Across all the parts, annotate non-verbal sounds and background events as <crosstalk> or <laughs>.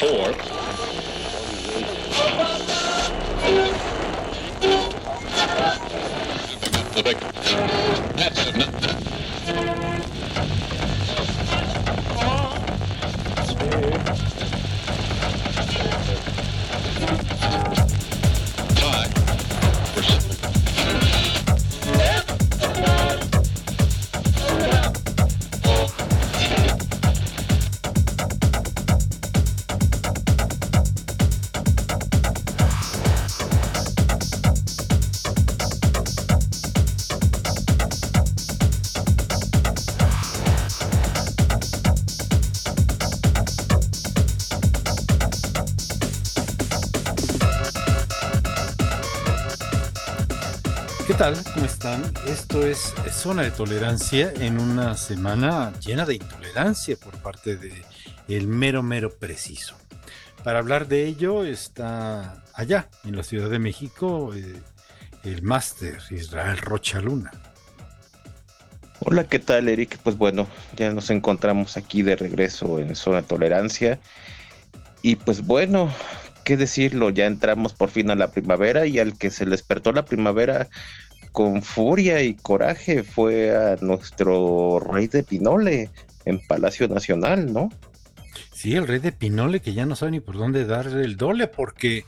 four. That's enough. Esto es Zona de Tolerancia en una semana llena de intolerancia por parte de el mero mero preciso. Para hablar de ello está allá, en la Ciudad de México, eh, el máster Israel Rocha Luna. Hola, ¿qué tal, Eric? Pues bueno, ya nos encontramos aquí de regreso en Zona de Tolerancia. Y pues bueno, qué decirlo, ya entramos por fin a la primavera y al que se despertó la primavera con furia y coraje fue a nuestro rey de Pinole en Palacio Nacional, ¿no? Sí, el rey de Pinole que ya no sabe ni por dónde dar el dole porque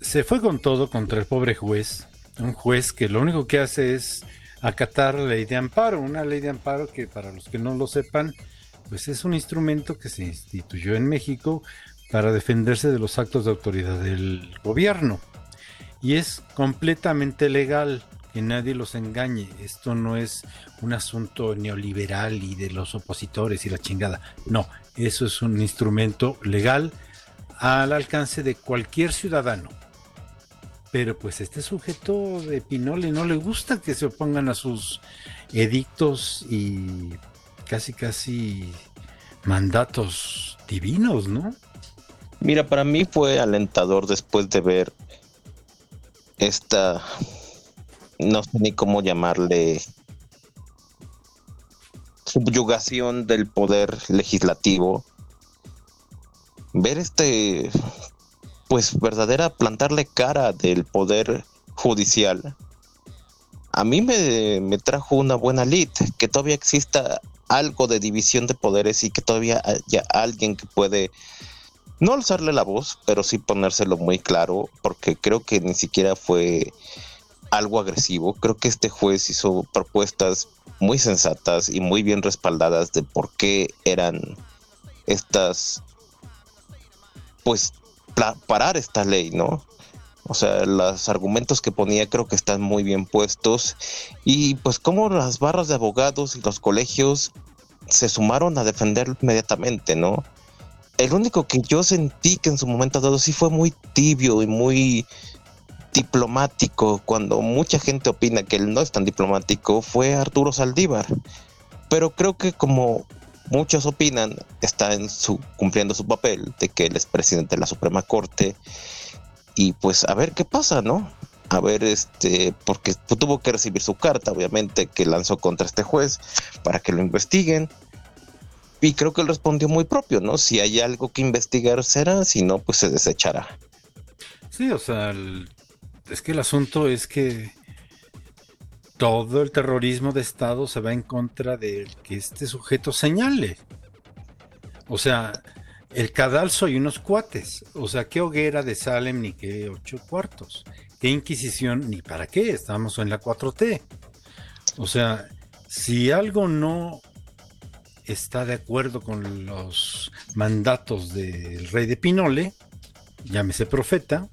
se fue con todo contra el pobre juez. Un juez que lo único que hace es acatar la ley de amparo. Una ley de amparo que para los que no lo sepan, pues es un instrumento que se instituyó en México para defenderse de los actos de autoridad del gobierno. Y es completamente legal que nadie los engañe. Esto no es un asunto neoliberal y de los opositores y la chingada. No, eso es un instrumento legal al alcance de cualquier ciudadano. Pero pues este sujeto de Pinole no le gusta que se opongan a sus edictos y casi casi mandatos divinos, ¿no? Mira, para mí fue alentador después de ver esta, no sé ni cómo llamarle, subyugación del poder legislativo. Ver este, pues verdadera plantarle cara del poder judicial. A mí me, me trajo una buena lid, que todavía exista algo de división de poderes y que todavía haya alguien que puede no alzarle la voz, pero sí ponérselo muy claro, porque creo que ni siquiera fue algo agresivo. Creo que este juez hizo propuestas muy sensatas y muy bien respaldadas de por qué eran estas, pues, parar esta ley, ¿no? O sea, los argumentos que ponía creo que están muy bien puestos y pues como las barras de abogados y los colegios se sumaron a defenderlo inmediatamente, ¿no? El único que yo sentí que en su momento dado sí fue muy tibio y muy diplomático, cuando mucha gente opina que él no es tan diplomático, fue Arturo Saldívar. Pero creo que como muchos opinan, está en su, cumpliendo su papel de que él es presidente de la Suprema Corte. Y pues a ver qué pasa, ¿no? A ver, este, porque tuvo que recibir su carta, obviamente, que lanzó contra este juez para que lo investiguen. Y creo que él respondió muy propio, ¿no? Si hay algo que investigar será, si no, pues se desechará. Sí, o sea, es que el asunto es que todo el terrorismo de Estado se va en contra de que este sujeto señale. O sea, el cadalso y unos cuates. O sea, qué hoguera de Salem ni qué ocho cuartos. Qué inquisición ni para qué. Estamos en la 4T. O sea, si algo no está de acuerdo con los mandatos del rey de Pinole, llámese profeta,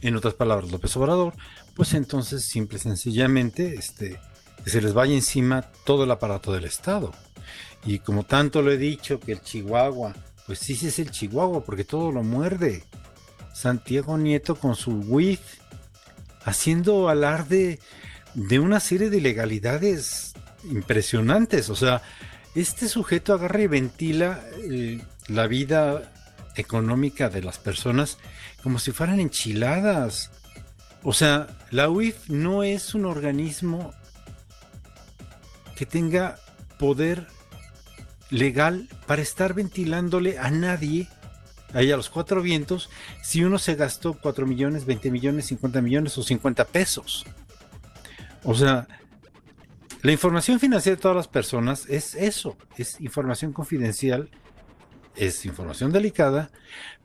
en otras palabras López Obrador, pues entonces simple y sencillamente este, que se les vaya encima todo el aparato del Estado. Y como tanto lo he dicho, que el Chihuahua, pues sí, sí es el Chihuahua, porque todo lo muerde. Santiago Nieto con su WIF, haciendo alarde de una serie de ilegalidades impresionantes. O sea, este sujeto agarra y ventila eh, la vida económica de las personas como si fueran enchiladas. O sea, la UIF no es un organismo que tenga poder legal para estar ventilándole a nadie ahí a los cuatro vientos si uno se gastó 4 millones, 20 millones, 50 millones o 50 pesos. O sea, la información financiera de todas las personas es eso, es información confidencial, es información delicada,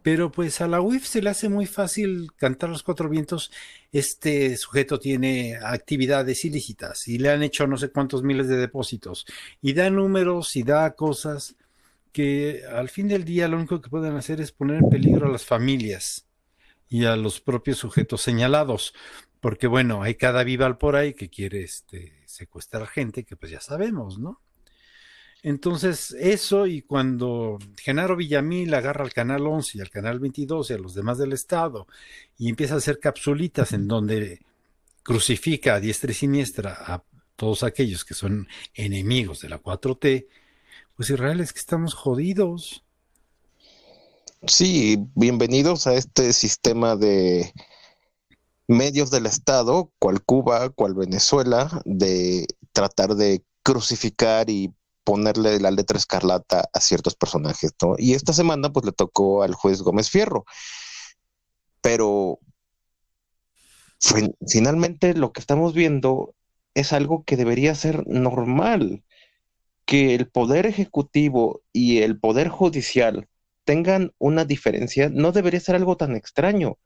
pero pues a la UIF se le hace muy fácil cantar los cuatro vientos. Este sujeto tiene actividades ilícitas y le han hecho no sé cuántos miles de depósitos y da números y da cosas que al fin del día lo único que pueden hacer es poner en peligro a las familias y a los propios sujetos señalados, porque bueno, hay cada vival por ahí que quiere este, secuestrar gente, que pues ya sabemos, ¿no? Entonces, eso y cuando Genaro Villamil agarra al Canal 11 y al Canal 22 y a los demás del Estado y empieza a hacer capsulitas en donde crucifica a diestra y siniestra a todos aquellos que son enemigos de la 4T, pues Israel es que estamos jodidos. Sí, bienvenidos a este sistema de medios del Estado, cual Cuba, cual Venezuela, de tratar de crucificar y ponerle la letra escarlata a ciertos personajes, ¿no? Y esta semana pues le tocó al juez Gómez Fierro. Pero finalmente lo que estamos viendo es algo que debería ser normal que el poder ejecutivo y el poder judicial tengan una diferencia no debería ser algo tan extraño.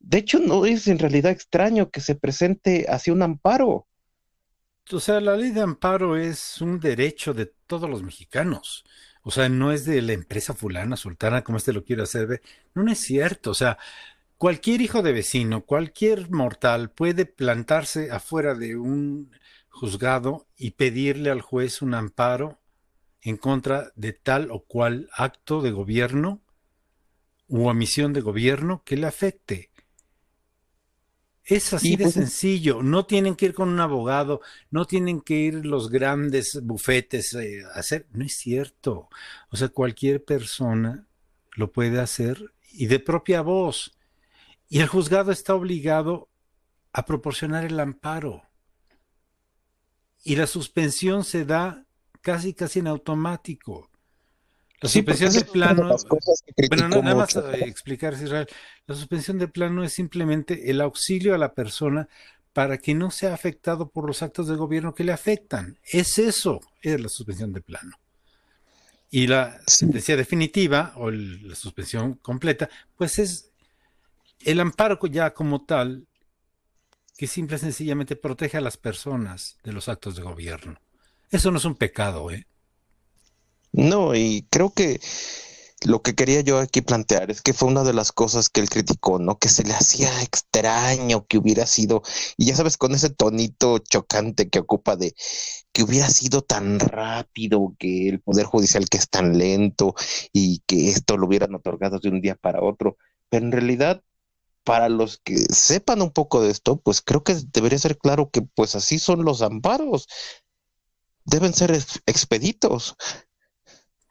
De hecho, no es en realidad extraño que se presente así un amparo. O sea, la ley de amparo es un derecho de todos los mexicanos. O sea, no es de la empresa fulana, sultana, como este lo quiere hacer. No, es cierto. O sea, cualquier hijo de vecino, cualquier mortal puede plantarse afuera de un juzgado y pedirle al juez un amparo en contra de tal o cual acto de gobierno u omisión de gobierno que le afecte. Es así de pues, sencillo. No tienen que ir con un abogado, no tienen que ir los grandes bufetes eh, a hacer. No es cierto. O sea, cualquier persona lo puede hacer y de propia voz. Y el juzgado está obligado a proporcionar el amparo y la suspensión se da casi casi en automático. La suspensión de plano, bueno, nada más explicar, Israel, la suspensión de plano es simplemente el auxilio a la persona para que no sea afectado por los actos de gobierno que le afectan. Es eso, es la suspensión de plano. Y la sentencia definitiva o la suspensión completa, pues es el amparo ya como tal que simple y sencillamente protege a las personas de los actos de gobierno. Eso no es un pecado, ¿eh? No, y creo que lo que quería yo aquí plantear es que fue una de las cosas que él criticó, ¿no? Que se le hacía extraño que hubiera sido, y ya sabes, con ese tonito chocante que ocupa de que hubiera sido tan rápido, que el Poder Judicial que es tan lento y que esto lo hubieran otorgado de un día para otro. Pero en realidad para los que sepan un poco de esto, pues creo que debería ser claro que pues así son los amparos. Deben ser expeditos.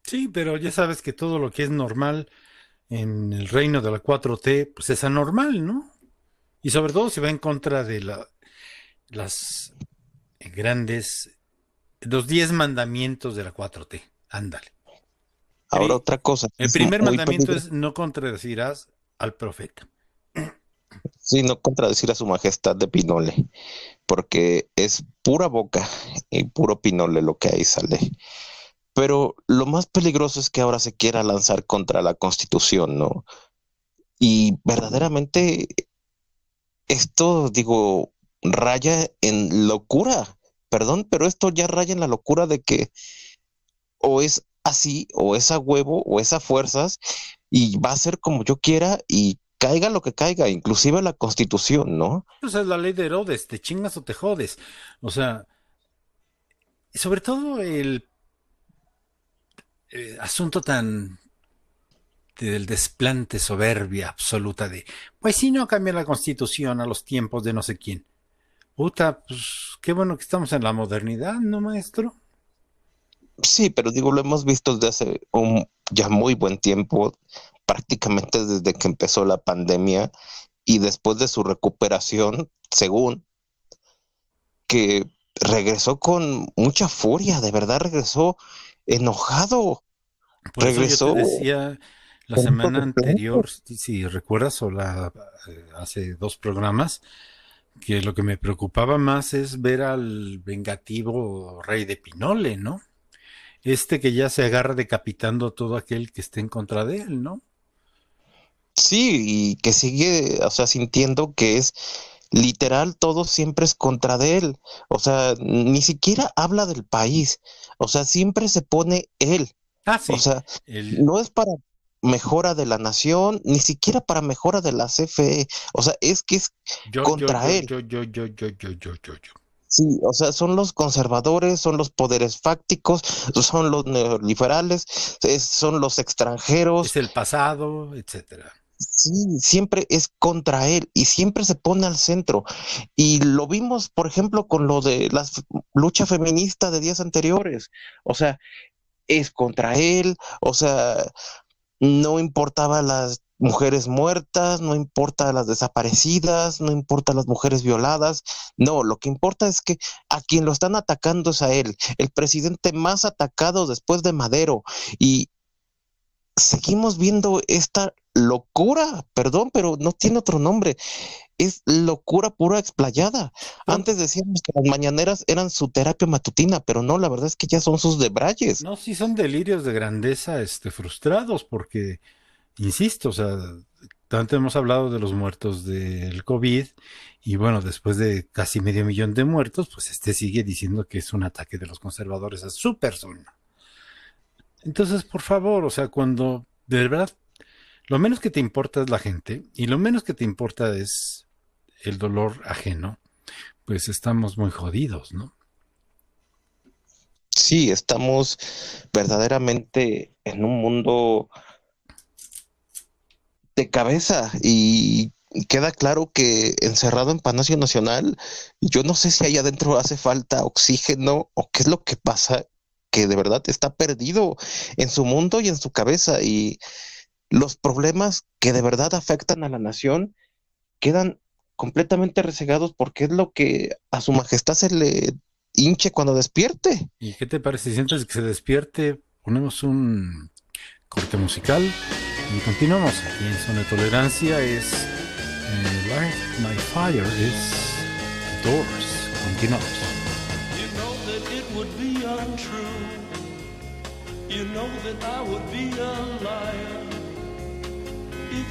Sí, pero ya sabes que todo lo que es normal en el reino de la 4T, pues es anormal, ¿no? Y sobre todo si va en contra de la, las grandes, los 10 mandamientos de la 4T. Ándale. Ahora otra cosa. El primer mandamiento es no contradecirás al profeta. Sí, no contradecir a su majestad de Pinole, porque es pura boca y puro Pinole lo que ahí sale. Pero lo más peligroso es que ahora se quiera lanzar contra la Constitución, ¿no? Y verdaderamente esto, digo, raya en locura. Perdón, pero esto ya raya en la locura de que o es así, o es a huevo, o es a fuerzas, y va a ser como yo quiera, y caiga lo que caiga, inclusive la constitución, ¿no? Esa es la ley de Herodes, te chingas o te jodes. O sea, sobre todo el, eh, asunto tan del desplante soberbia absoluta de, pues si no cambia la constitución a los tiempos de no sé quién. Puta, pues qué bueno que estamos en la modernidad, ¿no, maestro? Sí, pero digo, lo hemos visto desde hace un ya muy buen tiempo prácticamente desde que empezó la pandemia y después de su recuperación, según, que regresó con mucha furia, de verdad regresó enojado. regresó. decía, la semana anterior, si, recuerdas, o la, eh, hace dos programas, que lo que me preocupaba más es ver al vengativo rey de Pinole, ¿no? Este que ya se agarra decapitando a todo aquel que esté en contra de él, ¿no? Sí, y que sigue, o sea, sintiendo que es literal todo siempre es contra de él. O sea, ni siquiera habla del país. O sea, siempre se pone él. Ah, sí. O sea, el- no es para mejora de la nación, ni siquiera para mejora de la CFE. O sea, es que es yo, contra yo, él. Yo, yo, yo, yo, yo, yo, yo, yo. Sí, o sea, son los conservadores, son los poderes fácticos, son los neoliberales, es- son los extranjeros. Es el pasado, etcétera. Sí, siempre es contra él y siempre se pone al centro. Y lo vimos, por ejemplo, con lo de la lucha feminista de días anteriores. O sea, es contra él, o sea, no importaba las mujeres muertas, no importa las desaparecidas, no importa las mujeres violadas. No, lo que importa es que a quien lo están atacando es a él, el presidente más atacado después de Madero. Y seguimos viendo esta locura, perdón, pero no tiene otro nombre. Es locura pura explayada. No. Antes decíamos que las mañaneras eran su terapia matutina, pero no, la verdad es que ya son sus debrayes. No, sí son delirios de grandeza, este, frustrados, porque, insisto, o sea, tanto hemos hablado de los muertos del COVID, y bueno, después de casi medio millón de muertos, pues este sigue diciendo que es un ataque de los conservadores a su persona. Entonces, por favor, o sea, cuando de verdad lo menos que te importa es la gente y lo menos que te importa es el dolor ajeno, pues estamos muy jodidos, ¿no? Sí, estamos verdaderamente en un mundo de cabeza y queda claro que encerrado en Palacio Nacional, yo no sé si allá adentro hace falta oxígeno o qué es lo que pasa, que de verdad está perdido en su mundo y en su cabeza y los problemas que de verdad afectan a la nación quedan completamente resegados porque es lo que a su majestad se le hinche cuando despierte. ¿Y qué te parece? Si de que se despierte, ponemos un corte musical y continuamos aquí en Zona de Tolerancia. Es eh, My Fire, es Doors. Continuamos.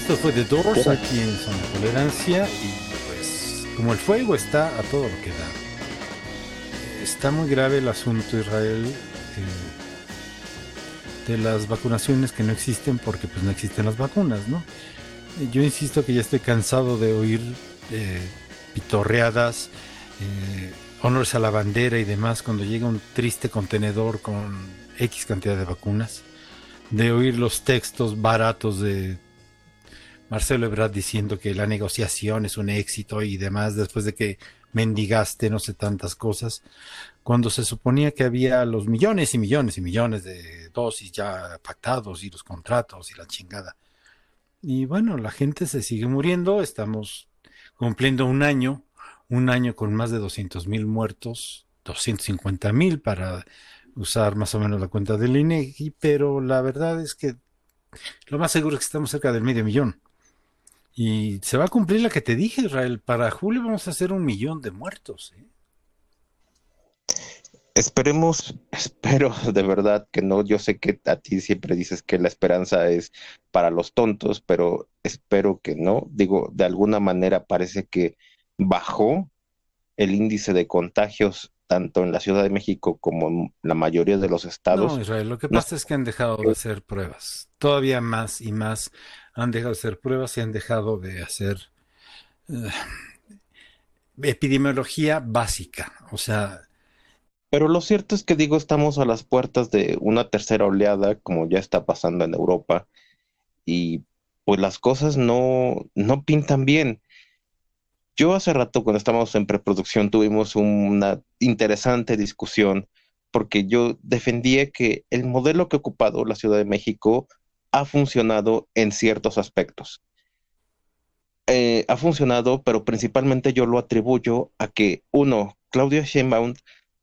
Esto fue The Doors aquí en Zona Tolerancia y pues como el fuego está a todo lo que da. Está muy grave el asunto Israel eh, de las vacunaciones que no existen porque pues no existen las vacunas, ¿no? Yo insisto que ya estoy cansado de oír eh, pitorreadas, eh, honores a la bandera y demás cuando llega un triste contenedor con X cantidad de vacunas, de oír los textos baratos de Marcelo Ebrard diciendo que la negociación es un éxito y demás, después de que mendigaste no sé tantas cosas, cuando se suponía que había los millones y millones y millones de dosis ya pactados y los contratos y la chingada. Y bueno, la gente se sigue muriendo, estamos cumpliendo un año, un año con más de 200 mil muertos, 250 mil para usar más o menos la cuenta del INEGI, pero la verdad es que lo más seguro es que estamos cerca del medio millón. Y se va a cumplir la que te dije, Israel. Para julio vamos a hacer un millón de muertos. ¿eh? Esperemos, espero de verdad que no. Yo sé que a ti siempre dices que la esperanza es para los tontos, pero espero que no. Digo, de alguna manera parece que bajó el índice de contagios tanto en la Ciudad de México como en la mayoría de los estados. No, Israel, lo que pasa es que han dejado de hacer pruebas. Todavía más y más han dejado de hacer pruebas y han dejado de hacer eh, epidemiología básica. O sea. Pero lo cierto es que digo, estamos a las puertas de una tercera oleada, como ya está pasando en Europa, y pues las cosas no, no pintan bien. Yo hace rato, cuando estábamos en preproducción, tuvimos una interesante discusión porque yo defendía que el modelo que ha ocupado la Ciudad de México ha funcionado en ciertos aspectos. Eh, ha funcionado, pero principalmente yo lo atribuyo a que, uno, Claudia Sheinbaum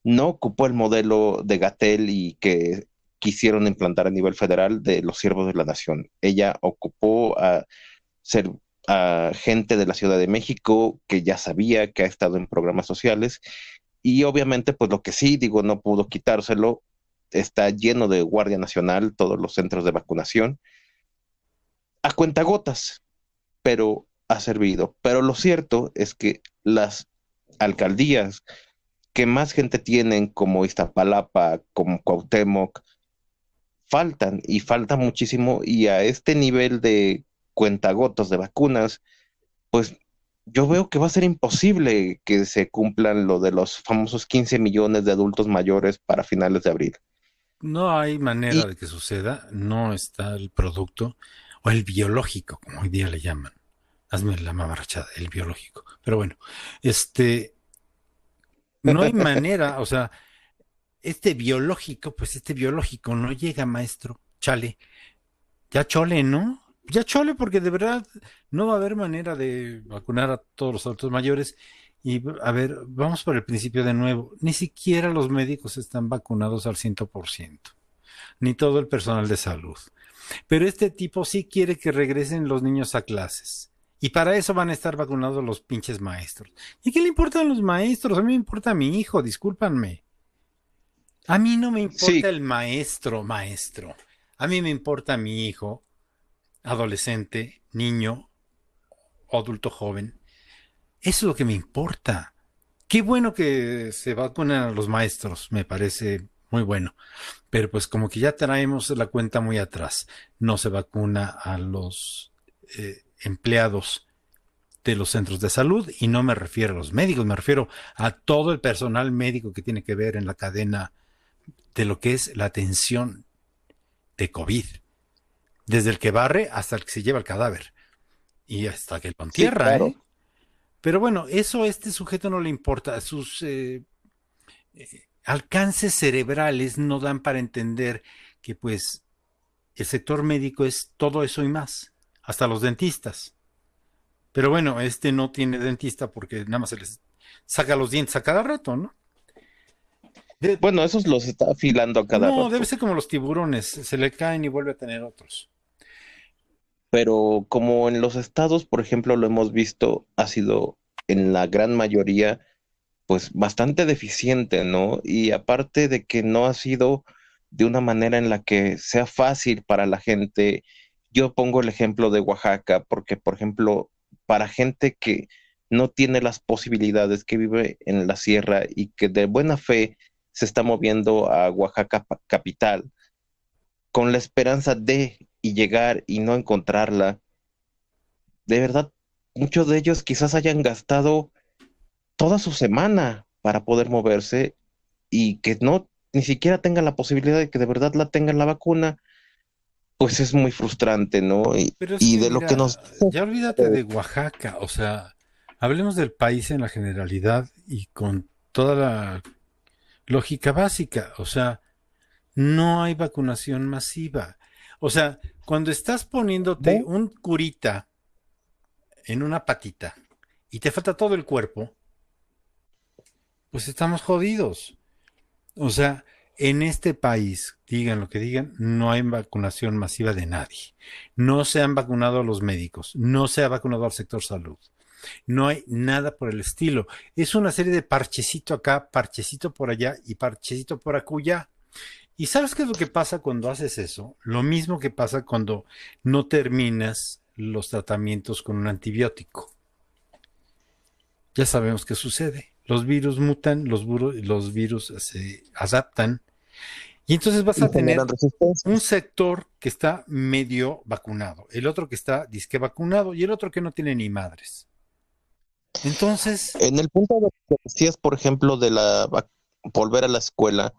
no ocupó el modelo de Gatel y que quisieron implantar a nivel federal de los siervos de la nación. Ella ocupó a ser a gente de la Ciudad de México que ya sabía que ha estado en programas sociales y obviamente pues lo que sí digo no pudo quitárselo está lleno de Guardia Nacional todos los centros de vacunación a cuentagotas pero ha servido pero lo cierto es que las alcaldías que más gente tienen como Iztapalapa como Cuauhtémoc faltan y falta muchísimo y a este nivel de cuentagotos de vacunas, pues yo veo que va a ser imposible que se cumplan lo de los famosos 15 millones de adultos mayores para finales de abril. No hay manera de que suceda, no está el producto o el biológico, como hoy día le llaman. Hazme la mamarrachada, el biológico. Pero bueno, este, no hay manera, o sea, este biológico, pues este biológico no llega, maestro. Chale. Ya chole, ¿no? ya chole, porque de verdad no va a haber manera de vacunar a todos los adultos mayores. Y a ver, vamos por el principio de nuevo. Ni siquiera los médicos están vacunados al 100%, ni todo el personal de salud. Pero este tipo sí quiere que regresen los niños a clases. Y para eso van a estar vacunados los pinches maestros. ¿Y qué le importan los maestros? A mí me importa mi hijo, discúlpanme. A mí no me importa el maestro, maestro. A mí me importa mi hijo adolescente, niño, adulto joven. Eso es lo que me importa. Qué bueno que se vacunen a los maestros, me parece muy bueno. Pero pues como que ya traemos la cuenta muy atrás. No se vacuna a los eh, empleados de los centros de salud y no me refiero a los médicos, me refiero a todo el personal médico que tiene que ver en la cadena de lo que es la atención de COVID desde el que barre hasta el que se lleva el cadáver y hasta que lo entierra. ¿eh? Pero bueno, eso a este sujeto no le importa. Sus eh, alcances cerebrales no dan para entender que pues el sector médico es todo eso y más, hasta los dentistas. Pero bueno, este no tiene dentista porque nada más se les saca los dientes a cada rato, ¿no? bueno, esos los está afilando a cada rato. No, debe ser como los tiburones, se le caen y vuelve a tener otros pero como en los estados, por ejemplo, lo hemos visto, ha sido en la gran mayoría, pues bastante deficiente, ¿no? Y aparte de que no ha sido de una manera en la que sea fácil para la gente yo pongo el ejemplo de Oaxaca, porque, por ejemplo, para gente que no tiene las posibilidades, que vive en la sierra y que de buena fe se está moviendo a Oaxaca capital, con la esperanza de y llegar y no encontrarla, de verdad, muchos de ellos quizás hayan gastado toda su semana para poder moverse y que no ni siquiera tengan la posibilidad de que de verdad la tengan la vacuna, pues es muy frustrante, ¿no? Y, de lo que nos... Ya olvídate de Oaxaca, o sea, hablemos del país en la generalidad y con toda la lógica básica, o sea, no hay vacunación masiva. O sea, cuando estás poniéndote un curita en una patita y te falta todo el cuerpo, pues estamos jodidos. O sea, en este país, digan lo que digan, no hay vacunación masiva de nadie. No se han vacunado a los médicos, no se ha vacunado al sector salud. No hay nada por el estilo. Es una serie de parchecito acá, parchecito por allá y parchecito por acuya. ¿Y sabes qué es lo que pasa cuando haces eso? Lo mismo que pasa cuando no terminas los tratamientos con un antibiótico. Ya sabemos qué sucede. Los virus mutan, los, los virus se adaptan y entonces vas a tener un sector que está medio vacunado, el otro que está disque vacunado y el otro que no tiene ni madres. Entonces. En el punto de que decías, por ejemplo, de la volver a la escuela,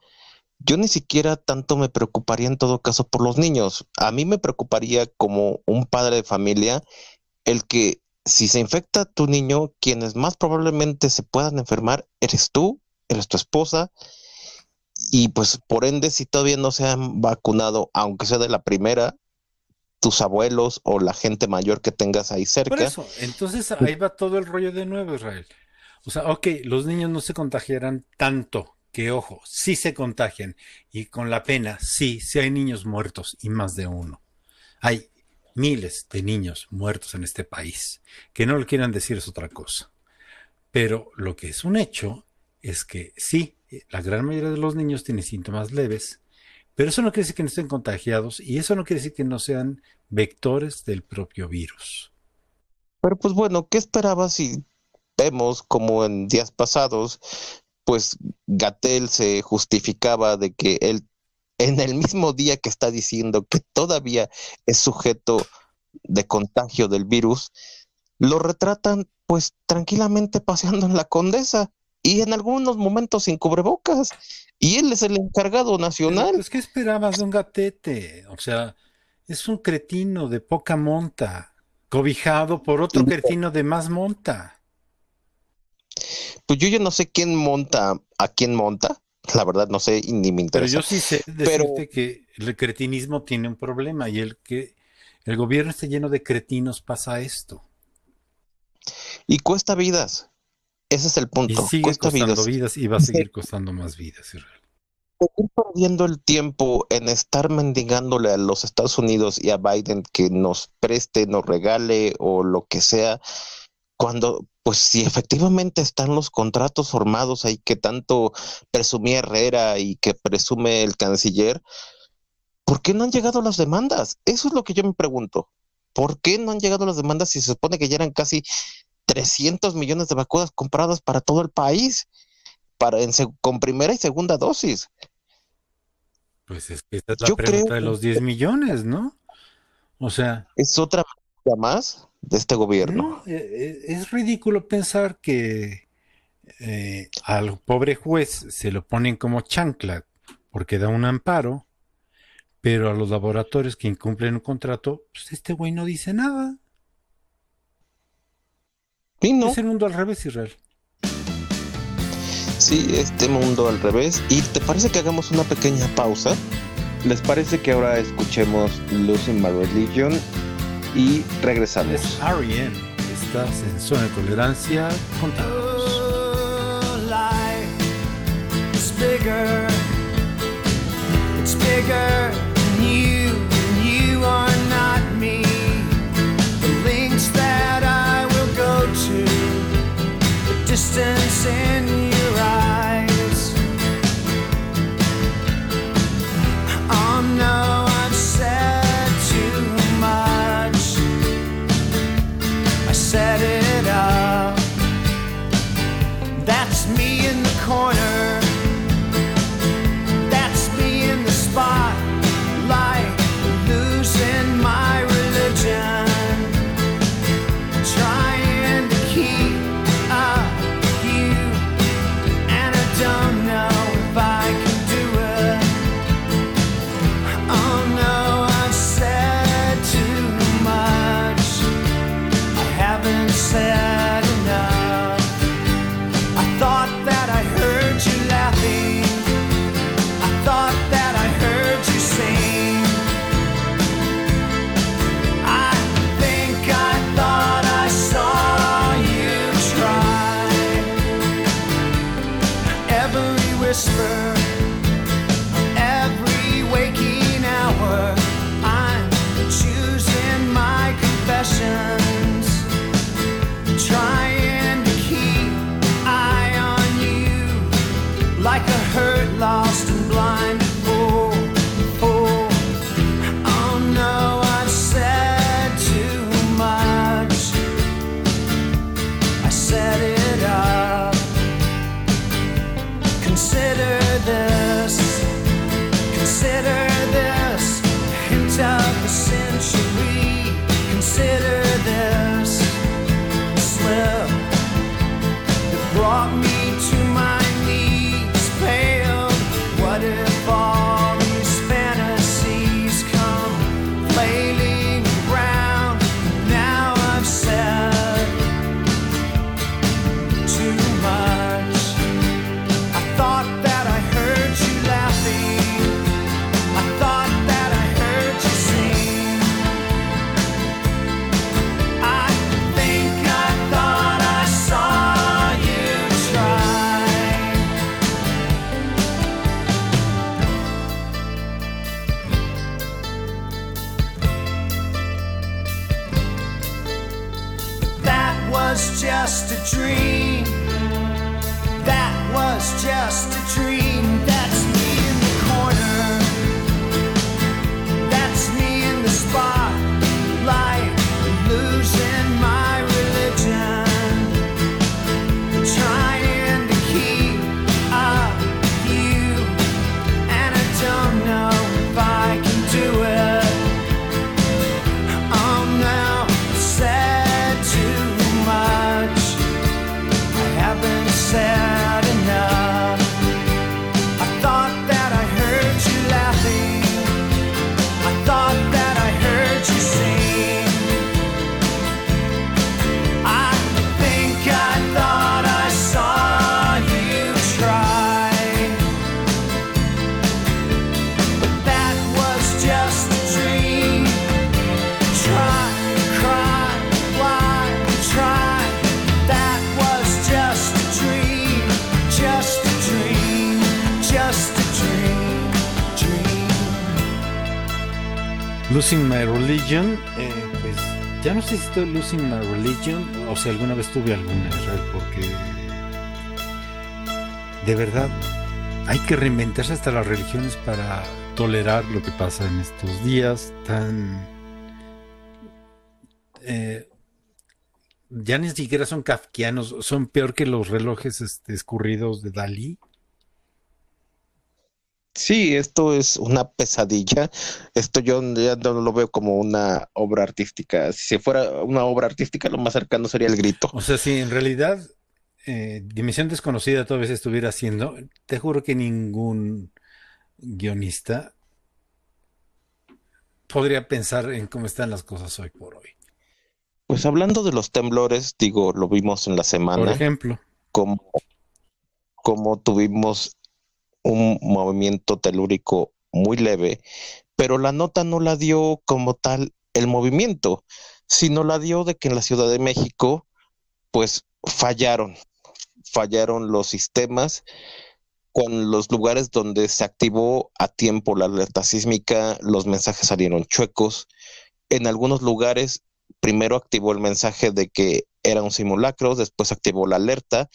yo ni siquiera tanto me preocuparía en todo caso por los niños. A mí me preocuparía como un padre de familia el que si se infecta tu niño, quienes más probablemente se puedan enfermar eres tú, eres tu esposa, y pues por ende, si todavía no se han vacunado, aunque sea de la primera, tus abuelos o la gente mayor que tengas ahí cerca. Por eso, entonces ahí va todo el rollo de nuevo, Israel. O sea, ok, los niños no se contagiarán tanto, que ojo, sí se contagian. Y con la pena, sí, sí hay niños muertos y más de uno. Hay miles de niños muertos en este país. Que no lo quieran decir es otra cosa. Pero lo que es un hecho es que sí, la gran mayoría de los niños tienen síntomas leves, pero eso no quiere decir que no estén contagiados y eso no quiere decir que no sean vectores del propio virus. Pero pues bueno, ¿qué esperabas si vemos como en días pasados, pues Gatel se justificaba de que él en el mismo día que está diciendo que todavía es sujeto de contagio del virus, lo retratan pues tranquilamente paseando en la condesa y en algunos momentos sin cubrebocas. Y él es el encargado nacional. Pues, ¿qué esperabas de un gatete? O sea, es un cretino de poca monta, cobijado por otro cretino de más monta. Pues yo ya no sé quién monta a quién monta. La verdad no sé y ni me interesa. Pero yo sí sé decirte que el cretinismo tiene un problema y el que el gobierno esté lleno de cretinos pasa esto. Y cuesta vidas. Ese es el punto. Y sigue costando vidas. y va a seguir <laughs> costando más vidas. Seguir perdiendo el tiempo en estar mendigándole a los Estados Unidos y a Biden que nos preste, nos regale o lo que sea, cuando, pues si efectivamente están los contratos formados ahí que tanto presumía Herrera y que presume el canciller, ¿por qué no han llegado las demandas? Eso es lo que yo me pregunto. ¿Por qué no han llegado las demandas si se supone que ya eran casi 300 millones de vacunas compradas para todo el país, para con primera y segunda dosis. Pues es que esta es la pregunta de los 10 millones, ¿no? O sea... Es otra más de este gobierno. Eh, eh, es ridículo pensar que eh, al pobre juez se lo ponen como chancla porque da un amparo, pero a los laboratorios que incumplen un contrato, pues este güey no dice nada. Es el mundo al revés, Israel. Sí, este mundo al revés. ¿Y te parece que hagamos una pequeña pausa? ¿Les parece que ahora escuchemos Losing My Religion y regresamos? Es R.E.M. Estás en zona de tolerancia. Contanos. It's bigger. Sé si estoy Losing My Religion o si alguna vez tuve alguna, Israel, porque de verdad hay que reinventarse hasta las religiones para tolerar lo que pasa en estos días tan... eh, ya ni siquiera son kafkianos, son peor que los relojes este, escurridos de Dalí. Sí, esto es una pesadilla. Esto yo ya no lo veo como una obra artística. Si fuera una obra artística, lo más cercano sería el grito. O sea, si en realidad eh, Dimensión Desconocida todavía se estuviera haciendo, te juro que ningún guionista podría pensar en cómo están las cosas hoy por hoy. Pues hablando de los temblores, digo, lo vimos en la Por semana, ejemplo, como, como tuvimos un movimiento telúrico muy leve, pero la nota no la dio como tal el movimiento, sino la dio de que en la Ciudad de México, pues fallaron, fallaron los sistemas con los lugares donde se activó a tiempo la alerta sísmica, los mensajes salieron chuecos. En algunos lugares, primero activó el mensaje de que era un simulacro, después activó la alerta.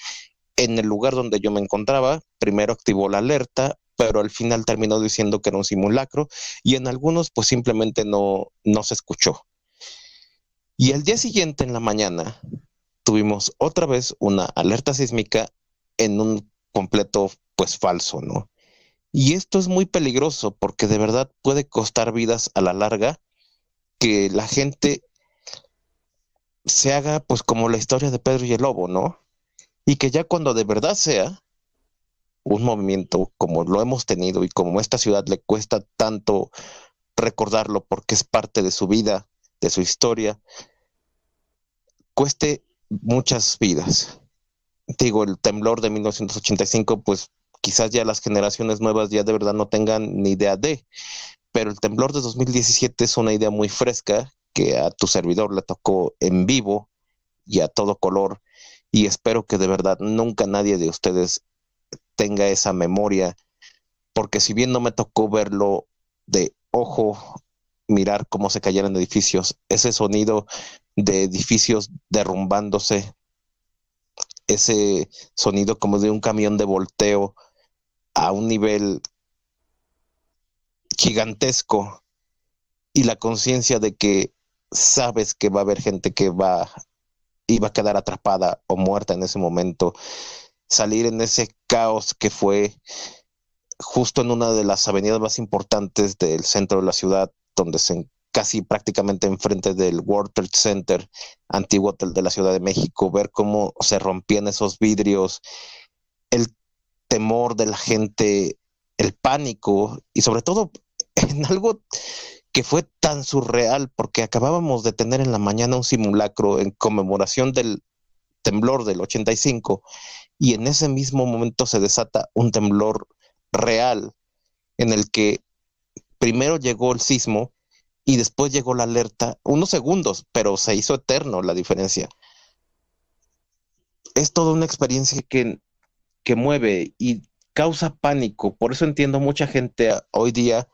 En el lugar donde yo me encontraba, primero activó la alerta, pero al final terminó diciendo que era un simulacro y en algunos pues simplemente no, no se escuchó. Y el día siguiente en la mañana tuvimos otra vez una alerta sísmica en un completo pues falso, ¿no? Y esto es muy peligroso porque de verdad puede costar vidas a la larga que la gente se haga pues como la historia de Pedro y el Lobo, ¿no? Y que ya cuando de verdad sea un movimiento como lo hemos tenido y como a esta ciudad le cuesta tanto recordarlo porque es parte de su vida, de su historia, cueste muchas vidas. Digo, el temblor de 1985, pues quizás ya las generaciones nuevas ya de verdad no tengan ni idea de, pero el temblor de 2017 es una idea muy fresca que a tu servidor le tocó en vivo y a todo color y espero que de verdad nunca nadie de ustedes tenga esa memoria, porque si bien no me tocó verlo de ojo, mirar cómo se cayeron edificios, ese sonido de edificios derrumbándose, ese sonido como de un camión de volteo a un nivel gigantesco y la conciencia de que sabes que va a haber gente que va va a quedar atrapada o muerta en ese momento, salir en ese caos que fue justo en una de las avenidas más importantes del centro de la ciudad, donde se casi prácticamente enfrente del World Trade Center, antiguo hotel de la Ciudad de México, ver cómo se rompían esos vidrios, el temor de la gente, el pánico y sobre todo <laughs> en algo que fue tan surreal porque acabábamos de tener en la mañana un simulacro en conmemoración del temblor del 85 y en ese mismo momento se desata un temblor real en el que primero llegó el sismo y después llegó la alerta, unos segundos, pero se hizo eterno la diferencia. Es toda una experiencia que, que mueve y causa pánico. Por eso entiendo mucha gente hoy día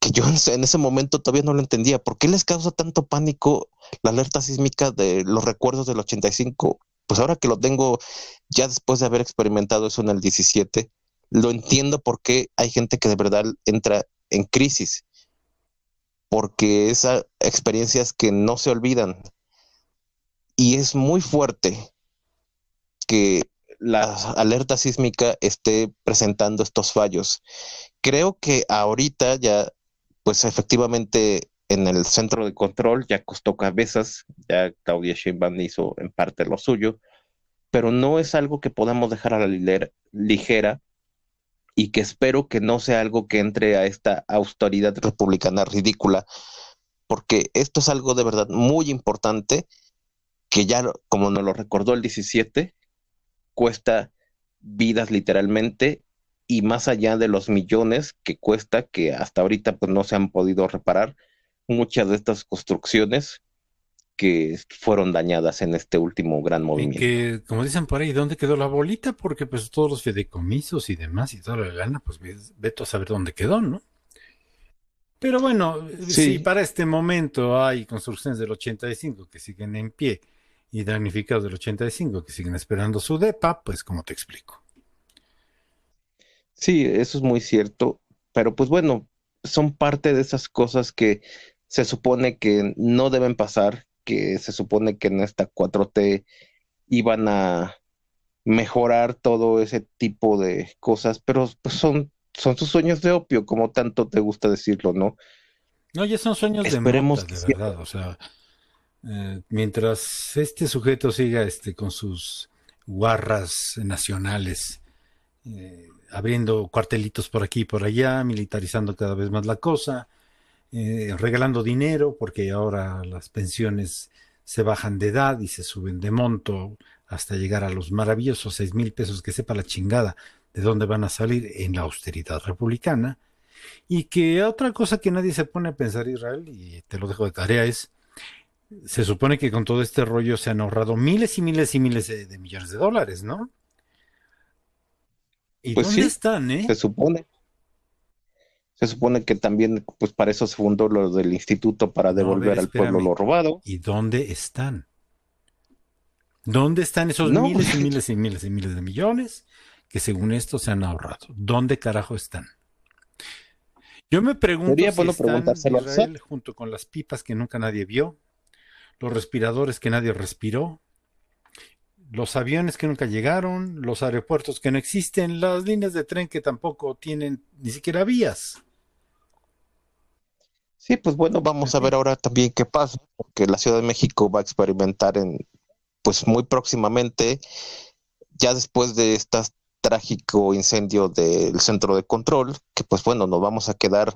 que yo en ese momento todavía no lo entendía. ¿Por qué les causa tanto pánico la alerta sísmica de los recuerdos del 85? Pues ahora que lo tengo ya después de haber experimentado eso en el 17, lo entiendo porque hay gente que de verdad entra en crisis porque esas experiencias que no se olvidan. Y es muy fuerte que la alerta sísmica esté presentando estos fallos. Creo que ahorita ya, pues efectivamente en el centro de control ya costó cabezas, ya Claudia Sheinbaum hizo en parte lo suyo, pero no es algo que podamos dejar a la ligera y que espero que no sea algo que entre a esta autoridad republicana ridícula, porque esto es algo de verdad muy importante que ya, como nos lo recordó el 17, cuesta vidas literalmente y más allá de los millones que cuesta, que hasta ahorita pues no se han podido reparar, muchas de estas construcciones que fueron dañadas en este último gran movimiento. que, como dicen por ahí, ¿dónde quedó la bolita? Porque pues todos los fideicomisos y demás y toda la lana, pues veto a saber dónde quedó, ¿no? Pero bueno, si para este momento hay construcciones del 85 que siguen en pie y damnificados del 85 que siguen esperando su DEPA, pues como te explico. Sí, eso es muy cierto, pero pues bueno, son parte de esas cosas que se supone que no deben pasar, que se supone que en esta 4T iban a mejorar todo ese tipo de cosas, pero pues son, son sus sueños de opio, como tanto te gusta decirlo, ¿no? No, ya son sueños Esperemos de, de verdad, o sea, eh, mientras este sujeto siga este, con sus guarras nacionales, eh, abriendo cuartelitos por aquí y por allá, militarizando cada vez más la cosa, eh, regalando dinero porque ahora las pensiones se bajan de edad y se suben de monto hasta llegar a los maravillosos seis mil pesos que sepa la chingada de dónde van a salir en la austeridad republicana. Y que otra cosa que nadie se pone a pensar Israel, y te lo dejo de tarea, es, se supone que con todo este rollo se han ahorrado miles y miles y miles de, millones de dólares, ¿no? ¿Y pues dónde están, eh? Se supone. Se supone que también, pues para eso se fundó lo del instituto para devolver al pueblo lo robado. ¿Y dónde están? ¿Dónde están esos miles y miles y miles y miles de millones que según esto se han ahorrado? ¿Dónde carajo están? Yo me pregunto si están Israel, junto con las pipas que nunca nadie vio, los respiradores que nadie respiró, los aviones que nunca llegaron, los aeropuertos que no existen, las líneas de tren que tampoco tienen ni siquiera vías. Sí, pues bueno, vamos a ver ahora también qué pasa, porque la Ciudad de México va a experimentar en, pues muy próximamente, ya después de este trágico incendio del centro de control, que pues bueno, nos vamos a quedar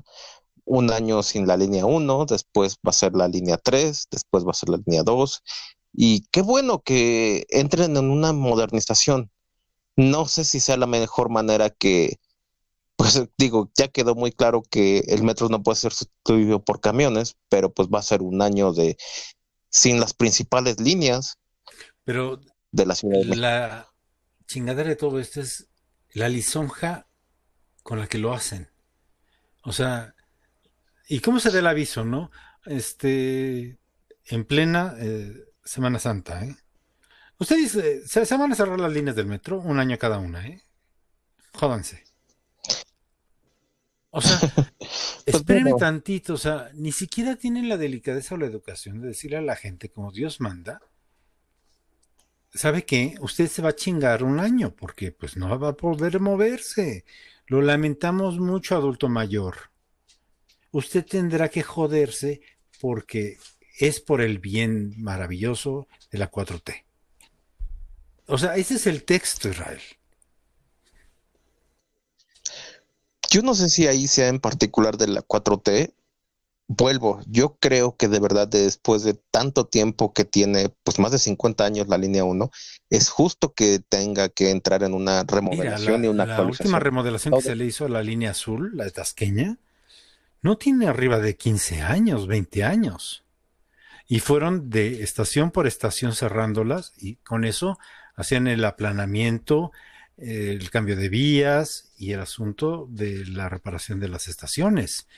un año sin la línea 1, después va a ser la línea 3, después va a ser la línea 2, y qué bueno que entren en una modernización. No sé si sea la mejor manera que pues digo, ya quedó muy claro que el metro no puede ser sustituido por camiones, pero pues va a ser un año de sin las principales líneas pero de la ciudad. la chingadera de todo esto es la lisonja con la que lo hacen. O sea, ¿y cómo se da el aviso, no? Este, en plena eh, Semana Santa, ¿eh? Usted dice, se, se van a cerrar las líneas del metro, un año cada una, ¿eh? Jódanse. O sea, <laughs> espérenme bueno. tantito, o sea, ni siquiera tienen la delicadeza o la educación de decirle a la gente como Dios manda, ¿sabe qué? Usted se va a chingar un año porque pues no va a poder moverse. Lo lamentamos mucho, adulto mayor. Usted tendrá que joderse porque es por el bien maravilloso de la 4T. O sea, ese es el texto, Israel. Yo no sé si ahí sea en particular de la 4T. Vuelvo, yo creo que de verdad después de tanto tiempo que tiene, pues más de 50 años la línea 1, es justo que tenga que entrar en una Mira, remodelación la, y una la actualización. última remodelación que se le hizo a la línea azul, la tasqueña, no tiene arriba de 15 años, 20 años. Y fueron de estación por estación cerrándolas y con eso hacían el aplanamiento, eh, el cambio de vías y el asunto de la reparación de las estaciones.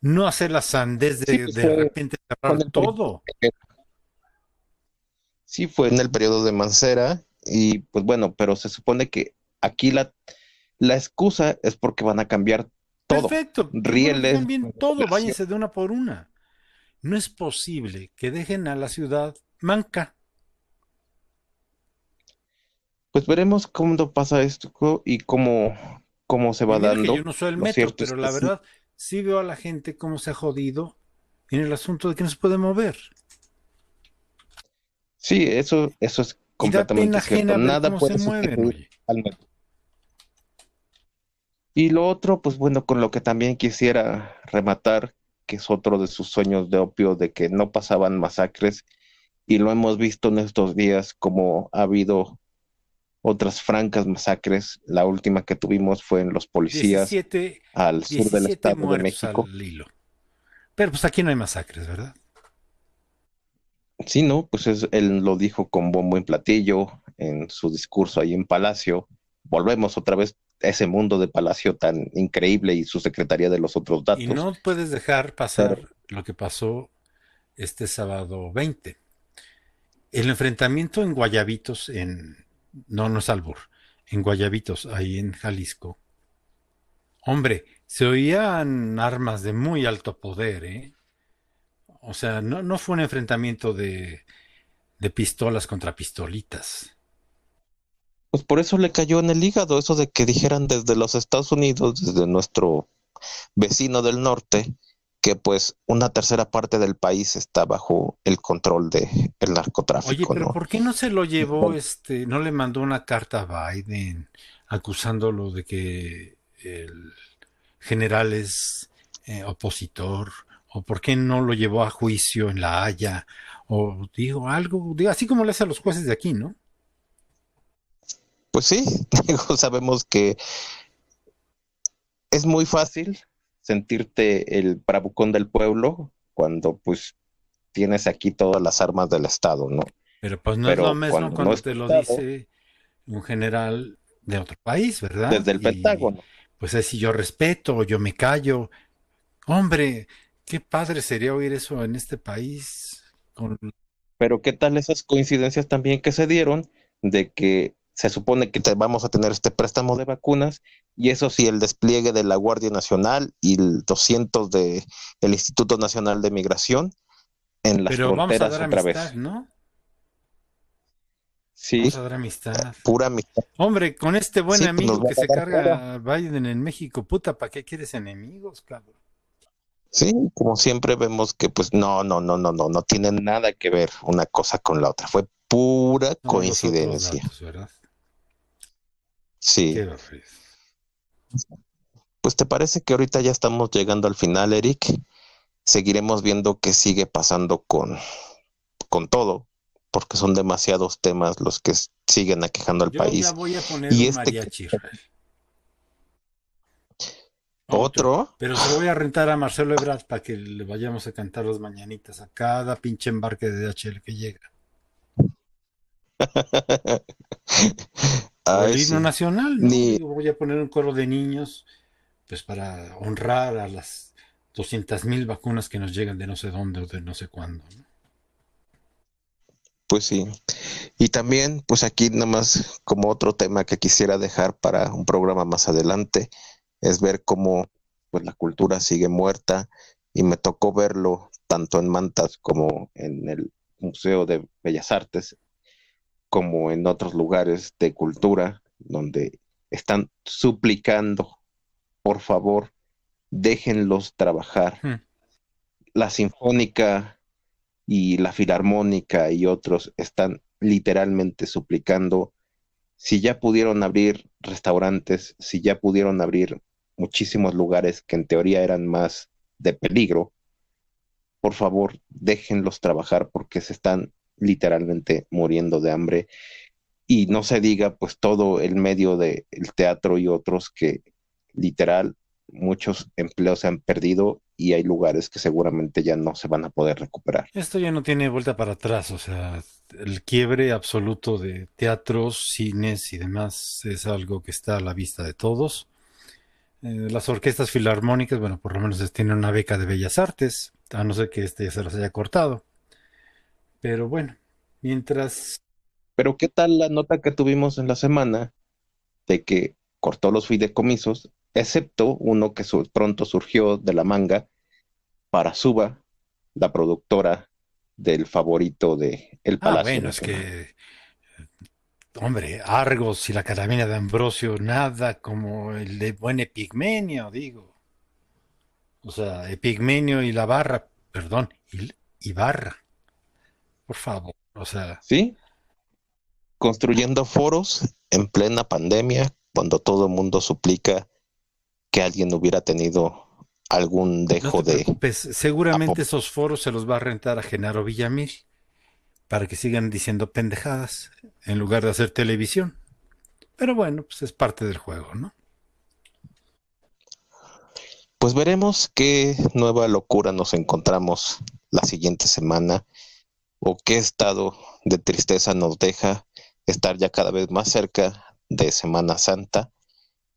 No hacer la sandez de, Sí, pues de repente cerrar el- todo. Sí, fue en el periodo de Mancera y pues bueno, pero se supone que aquí la, la excusa es porque van a cambiar todo. Perfecto. Rieles, También todo, váyanse de una por una. No es posible que dejen a la ciudad manca. Pues veremos cómo pasa esto y cómo, cómo se va mira dando. yo no soy el metro, pero la verdad sí veo a la gente cómo se ha jodido en el asunto de que no se puede mover. Sí, eso, eso es completamente cierto. Nada puede sustituir al metro. Y lo otro, pues bueno, con lo que también quisiera rematar, que es otro de sus sueños de opio, de que no pasaban masacres, y lo hemos visto en estos días como ha habido otras francas masacres. La última que tuvimos fue en los policías 17, al sur del 17 Estado de México. al hilo. Pero pues aquí no hay masacres, ¿verdad? Sí, no, pues es- él lo dijo con bombo en platillo en su discurso ahí en Palacio. Volvemos otra vez ese mundo de Palacio tan increíble y su secretaría de los otros datos. Y no puedes dejar pasar lo que pasó este sábado 20. El enfrentamiento en Guayabitos, en. No, no es Albur, en Guayabitos, ahí en Jalisco. Hombre, se oían armas de muy alto poder, ¿eh? O sea, no, no fue un enfrentamiento de, de pistolas contra pistolitas. Pues por eso le cayó en el hígado eso de que dijeran desde los Estados Unidos, desde nuestro vecino del norte, que pues una tercera parte del país está bajo el control del Oye, narcotráfico, pero ¿no? ¿por qué no se lo llevó, este, no le mandó una carta a Biden acusándolo de que el general es eh, opositor? ¿O por qué no lo llevó a juicio en La Haya? O digo algo, digo, así como le hace a los jueces de aquí, ¿no? Pues sí, <laughs> digo, sabemos que es muy fácil sentirte el bravucón del pueblo cuando pues tienes aquí todas las armas del Estado, ¿no? Pero pues no Pero es lo mismo cuando cuando, no es te lo Estado- dice un general de otro país, ¿verdad? Desde el Y, Pentágono. Pues así yo respeto, yo me callo. Hombre, qué padre sería oír eso en este país. Con... Pero ¿qué tal esas coincidencias también que se dieron de que se supone que te- vamos a tener este préstamo de vacunas y eso sí, el despliegue de la Guardia Nacional y el 200 de el Instituto Nacional de Migración en las Pero vamos a fronteras dar otra amistad, vez. ¿no? Sí, Vamos a dar amistad. pura amistad. Hombre, con este buen Sí, pues amigo que se carga Biden en México, puta, ¿para qué quieres enemigos, cabrón? Sí, como siempre vemos que pues no, no, no, no, no, no tiene nada que ver una cosa con la otra. Fue pura coincidencia. Sí. Pues te parece que ahorita ya estamos llegando al final, Eric. Seguiremos viendo qué sigue pasando con, con todo, porque son demasiados temas los que siguen aquejando al Yo país. ya voy a poner Y este- mariachi. Otro, Pero se lo voy a rentar a Marcelo Ebrard para que le vayamos a cantar las mañanitas a cada pinche embarque de DHL que llega. <laughs> Ah, el himno nacional. ¿no? Ni- Voy a poner un coro de niños, pues para honrar a las 200.000 vacunas que nos llegan de no sé dónde o de no sé cuándo. ¿no? Pues sí. Y también, pues aquí nada más como otro tema que quisiera dejar para un programa más adelante, es ver cómo pues la cultura sigue muerta y me tocó verlo tanto en Mantas como en el Museo de Bellas Artes, como en otros lugares de cultura donde están suplicando, por favor, déjenlos trabajar. Hmm. La Sinfónica y la Filarmónica y otros están literalmente suplicando si ya pudieron abrir restaurantes, si ya pudieron abrir muchísimos lugares que en teoría eran más de peligro, por favor, déjenlos trabajar porque se están literalmente muriendo de hambre y no se diga pues todo el medio del teatro y otros que literal muchos empleos se han perdido y hay lugares que seguramente ya no se van a poder recuperar. Esto ya no tiene vuelta para atrás, o sea, el quiebre absoluto de teatros, cines y demás es algo que está a la vista de todos. Eh, las orquestas filarmónicas, bueno, por lo menos tienen una beca de bellas artes, a no ser que este ya se las haya cortado. Pero bueno, mientras Pero ¿qué tal la nota que tuvimos en la semana de que cortó los fideicomisos, excepto uno que su- pronto surgió de la manga para Suba, la productora del favorito de El Ah, Palacio bueno, es que, hombre, Argos y la Carabina de Ambrosio, nada como el de buen Epigmenio, digo. O sea, Epigmenio y la barra, perdón, y, y barra. Por favor, o sea, ¿Sí? Construyendo foros en plena pandemia, cuando todo el mundo suplica que alguien hubiera tenido algún no dejo te de... seguramente esos foros se los va a rentar a Genaro Villamil para que sigan diciendo pendejadas en lugar de hacer televisión. Pero bueno, pues es parte del juego, ¿no? Pues veremos qué nueva locura nos encontramos la siguiente semana o qué estado de tristeza nos deja estar ya cada vez más cerca de Semana Santa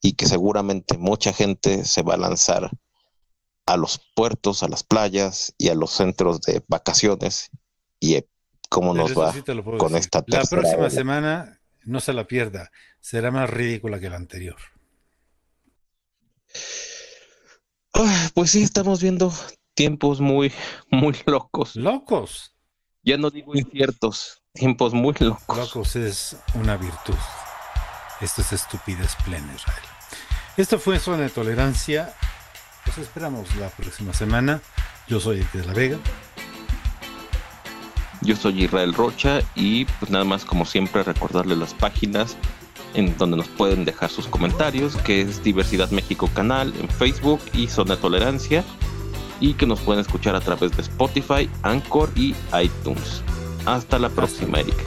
y que seguramente mucha gente se va a lanzar a los puertos, a las playas y a los centros de vacaciones y eh, cómo nos eso va sí con decir. esta La próxima semana, no se la pierda, será más ridícula que la anterior. Pues sí, estamos viendo tiempos muy, muy locos. Locos, Ya no digo inciertos, tiempos muy locos. locos es una virtud. Esto es estupidez plena, Israel. Esto fue Zona de Tolerancia. Los esperamos la próxima semana. Yo soy Eric de la Vega. Yo soy Israel Rocha y pues nada más como siempre recordarles las páginas en donde nos pueden dejar sus comentarios, que es Diversidad México Canal en Facebook y Zona de Tolerancia, y que nos pueden escuchar a través de Spotify, Anchor y iTunes. Hasta la próxima, Erika.